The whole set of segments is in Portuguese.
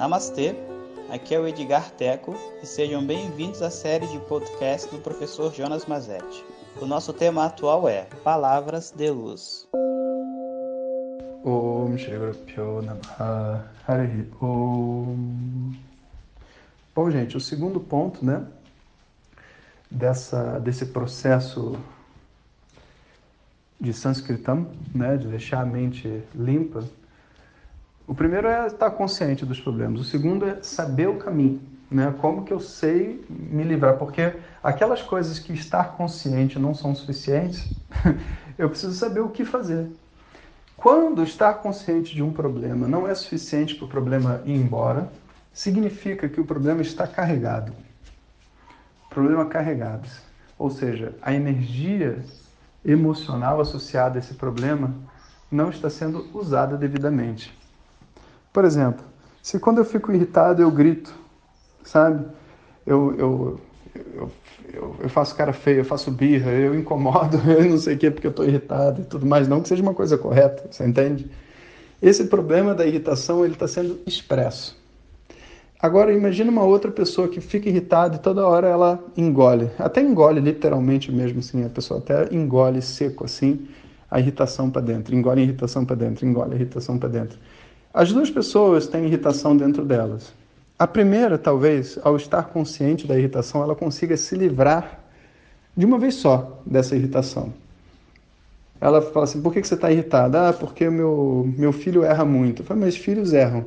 Namastê, aqui é o Edgar Teco e sejam bem-vindos à série de podcast do professor Jonas Mazetti. O nosso tema atual é Palavras de Luz. Om Shri. Bom, gente, o segundo ponto, né, dessa, desse processo de Sanskritam, né, de deixar a mente limpa, o primeiro é estar consciente dos problemas. O segundo é saber o caminho, né? Como que eu sei me livrar? Porque aquelas coisas que estar consciente não são suficientes, eu preciso saber o que fazer. Quando estar consciente de um problema não é suficiente para o problema ir embora, significa que o problema está carregado. Problema carregado. Ou seja, a energia emocional associada a esse problema não está sendo usada devidamente. Por exemplo, se quando eu fico irritado eu grito, sabe? Eu, eu, eu, eu, eu faço cara feia, eu faço birra, eu incomodo, eu não sei o que porque eu estou irritado e tudo mais. Não que seja uma coisa correta, você entende? Esse problema da irritação ele está sendo expresso. Agora imagine uma outra pessoa que fica irritada e toda hora ela engole, até engole literalmente mesmo assim, a pessoa até engole seco assim a irritação para dentro, engole a irritação para dentro, engole a irritação para dentro. As duas pessoas têm irritação dentro delas. A primeira, talvez, ao estar consciente da irritação, ela consiga se livrar de uma vez só dessa irritação. Ela fala assim: por que você está irritada? Ah, porque meu, meu filho erra muito. Eu falo, mas filhos erram.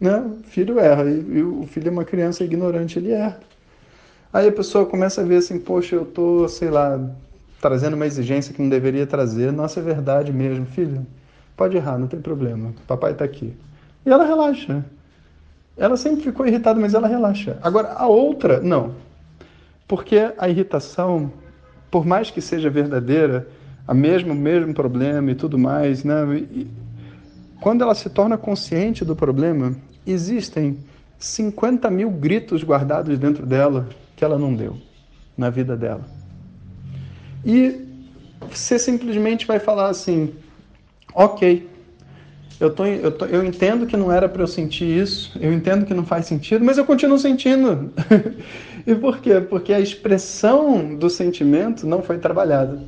Né? Filho erra. E, e o filho é uma criança ignorante, ele erra. Aí a pessoa começa a ver assim: poxa, eu tô, sei lá, trazendo uma exigência que não deveria trazer. Nossa, é verdade mesmo, filho. Pode errar, não tem problema. Papai está aqui. E ela relaxa. Ela sempre ficou irritada, mas ela relaxa. Agora, a outra, não. Porque a irritação, por mais que seja verdadeira, a mesmo mesmo problema e tudo mais, né? E, quando ela se torna consciente do problema, existem 50 mil gritos guardados dentro dela que ela não deu na vida dela. E você simplesmente vai falar assim: ok, eu, tô, eu, tô, eu entendo que não era para eu sentir isso, eu entendo que não faz sentido, mas eu continuo sentindo. e por quê? Porque a expressão do sentimento não foi trabalhada.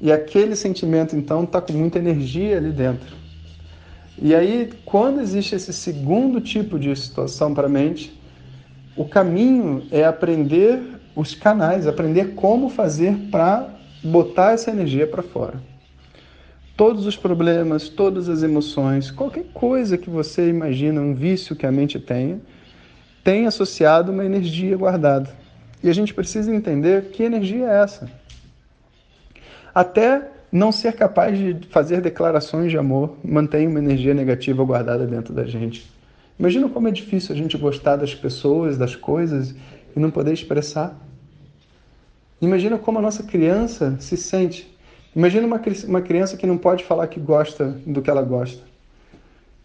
E aquele sentimento, então, está com muita energia ali dentro. E aí, quando existe esse segundo tipo de situação para a mente, o caminho é aprender os canais, aprender como fazer para botar essa energia para fora todos os problemas, todas as emoções, qualquer coisa que você imagina, um vício que a mente tenha, tem associado uma energia guardada. E a gente precisa entender que energia é essa. Até não ser capaz de fazer declarações de amor mantém uma energia negativa guardada dentro da gente. Imagina como é difícil a gente gostar das pessoas, das coisas e não poder expressar. Imagina como a nossa criança se sente Imagina uma, uma criança que não pode falar que gosta do que ela gosta,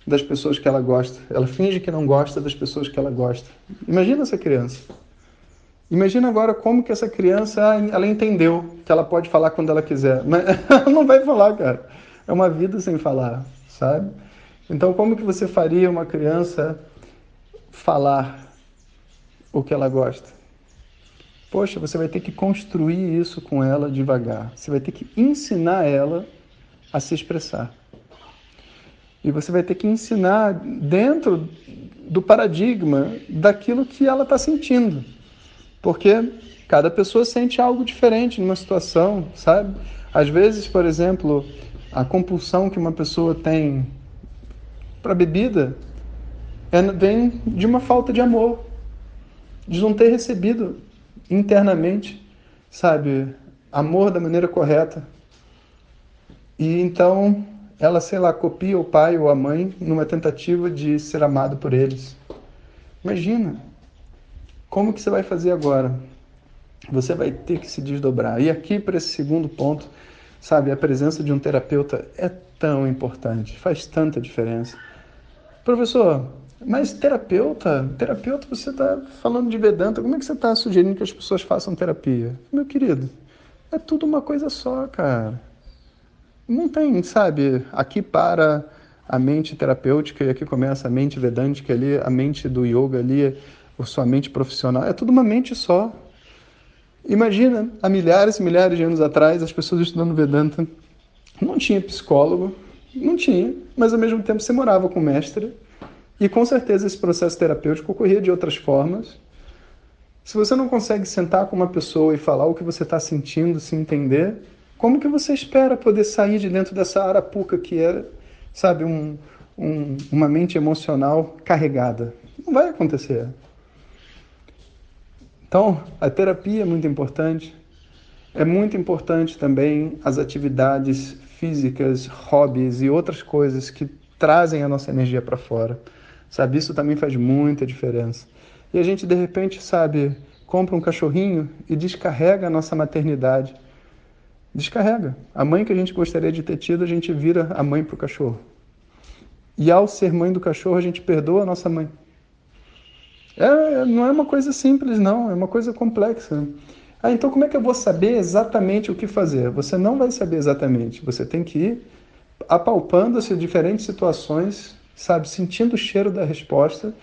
das pessoas que ela gosta. Ela finge que não gosta das pessoas que ela gosta. Imagina essa criança. Imagina agora como que essa criança ela entendeu que ela pode falar quando ela quiser, mas ela não vai falar, cara. É uma vida sem falar, sabe? Então, como que você faria uma criança falar o que ela gosta? Poxa, você vai ter que construir isso com ela devagar. Você vai ter que ensinar ela a se expressar. E você vai ter que ensinar dentro do paradigma daquilo que ela está sentindo. Porque cada pessoa sente algo diferente numa situação, sabe? Às vezes, por exemplo, a compulsão que uma pessoa tem para bebida é, vem de uma falta de amor, de não ter recebido internamente, sabe, amor da maneira correta. E então ela, sei lá, copia o pai ou a mãe numa tentativa de ser amado por eles. Imagina, como que você vai fazer agora? Você vai ter que se desdobrar. E aqui, para esse segundo ponto, sabe, a presença de um terapeuta é tão importante, faz tanta diferença. Professor, mas terapeuta, terapeuta, você está falando de Vedanta, como é que você está sugerindo que as pessoas façam terapia? Meu querido, é tudo uma coisa só, cara. Não tem, sabe, aqui para a mente terapêutica e aqui começa a mente vedântica ali, a mente do yoga ali, a sua mente profissional. É tudo uma mente só. Imagina, há milhares e milhares de anos atrás, as pessoas estudando Vedanta não tinha psicólogo, não tinha, mas ao mesmo tempo você morava com o mestre e com certeza esse processo terapêutico ocorria de outras formas. Se você não consegue sentar com uma pessoa e falar o que você está sentindo, se entender, como que você espera poder sair de dentro dessa arapuca que é, sabe, um, um, uma mente emocional carregada? Não vai acontecer. Então, a terapia é muito importante. É muito importante também as atividades físicas, hobbies e outras coisas que trazem a nossa energia para fora. Sabe, isso também faz muita diferença. E a gente de repente, sabe, compra um cachorrinho e descarrega a nossa maternidade. Descarrega. A mãe que a gente gostaria de ter tido, a gente vira a mãe para o cachorro. E ao ser mãe do cachorro, a gente perdoa a nossa mãe. É, não é uma coisa simples, não, é uma coisa complexa. Ah, então como é que eu vou saber exatamente o que fazer? Você não vai saber exatamente. Você tem que ir apalpando-se diferentes situações, sabe, sentindo o cheiro da resposta.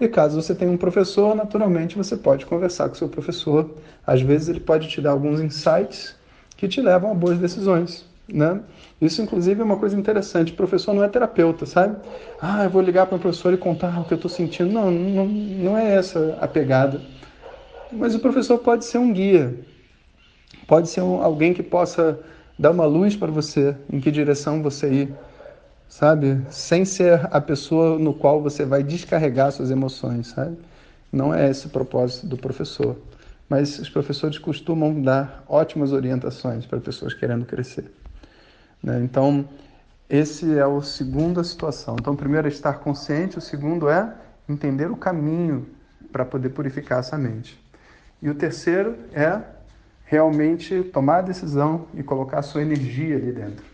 E caso você tenha um professor, naturalmente você pode conversar com seu professor. Às vezes ele pode te dar alguns insights que te levam a boas decisões, né? Isso, inclusive, é uma coisa interessante. O professor não é terapeuta, sabe? Ah, eu vou ligar para o professor e contar o que eu estou sentindo. Não, não, não é essa a pegada. Mas o professor pode ser um guia. Pode ser um, alguém que possa dar uma luz para você, em que direção você ir, sabe? Sem ser a pessoa no qual você vai descarregar suas emoções, sabe? Não é esse o propósito do professor. Mas os professores costumam dar ótimas orientações para pessoas querendo crescer. Né? Então, esse é o segundo a situação. Então, o primeiro é estar consciente, o segundo é entender o caminho para poder purificar essa mente. E o terceiro é realmente tomar a decisão e colocar a sua energia ali dentro.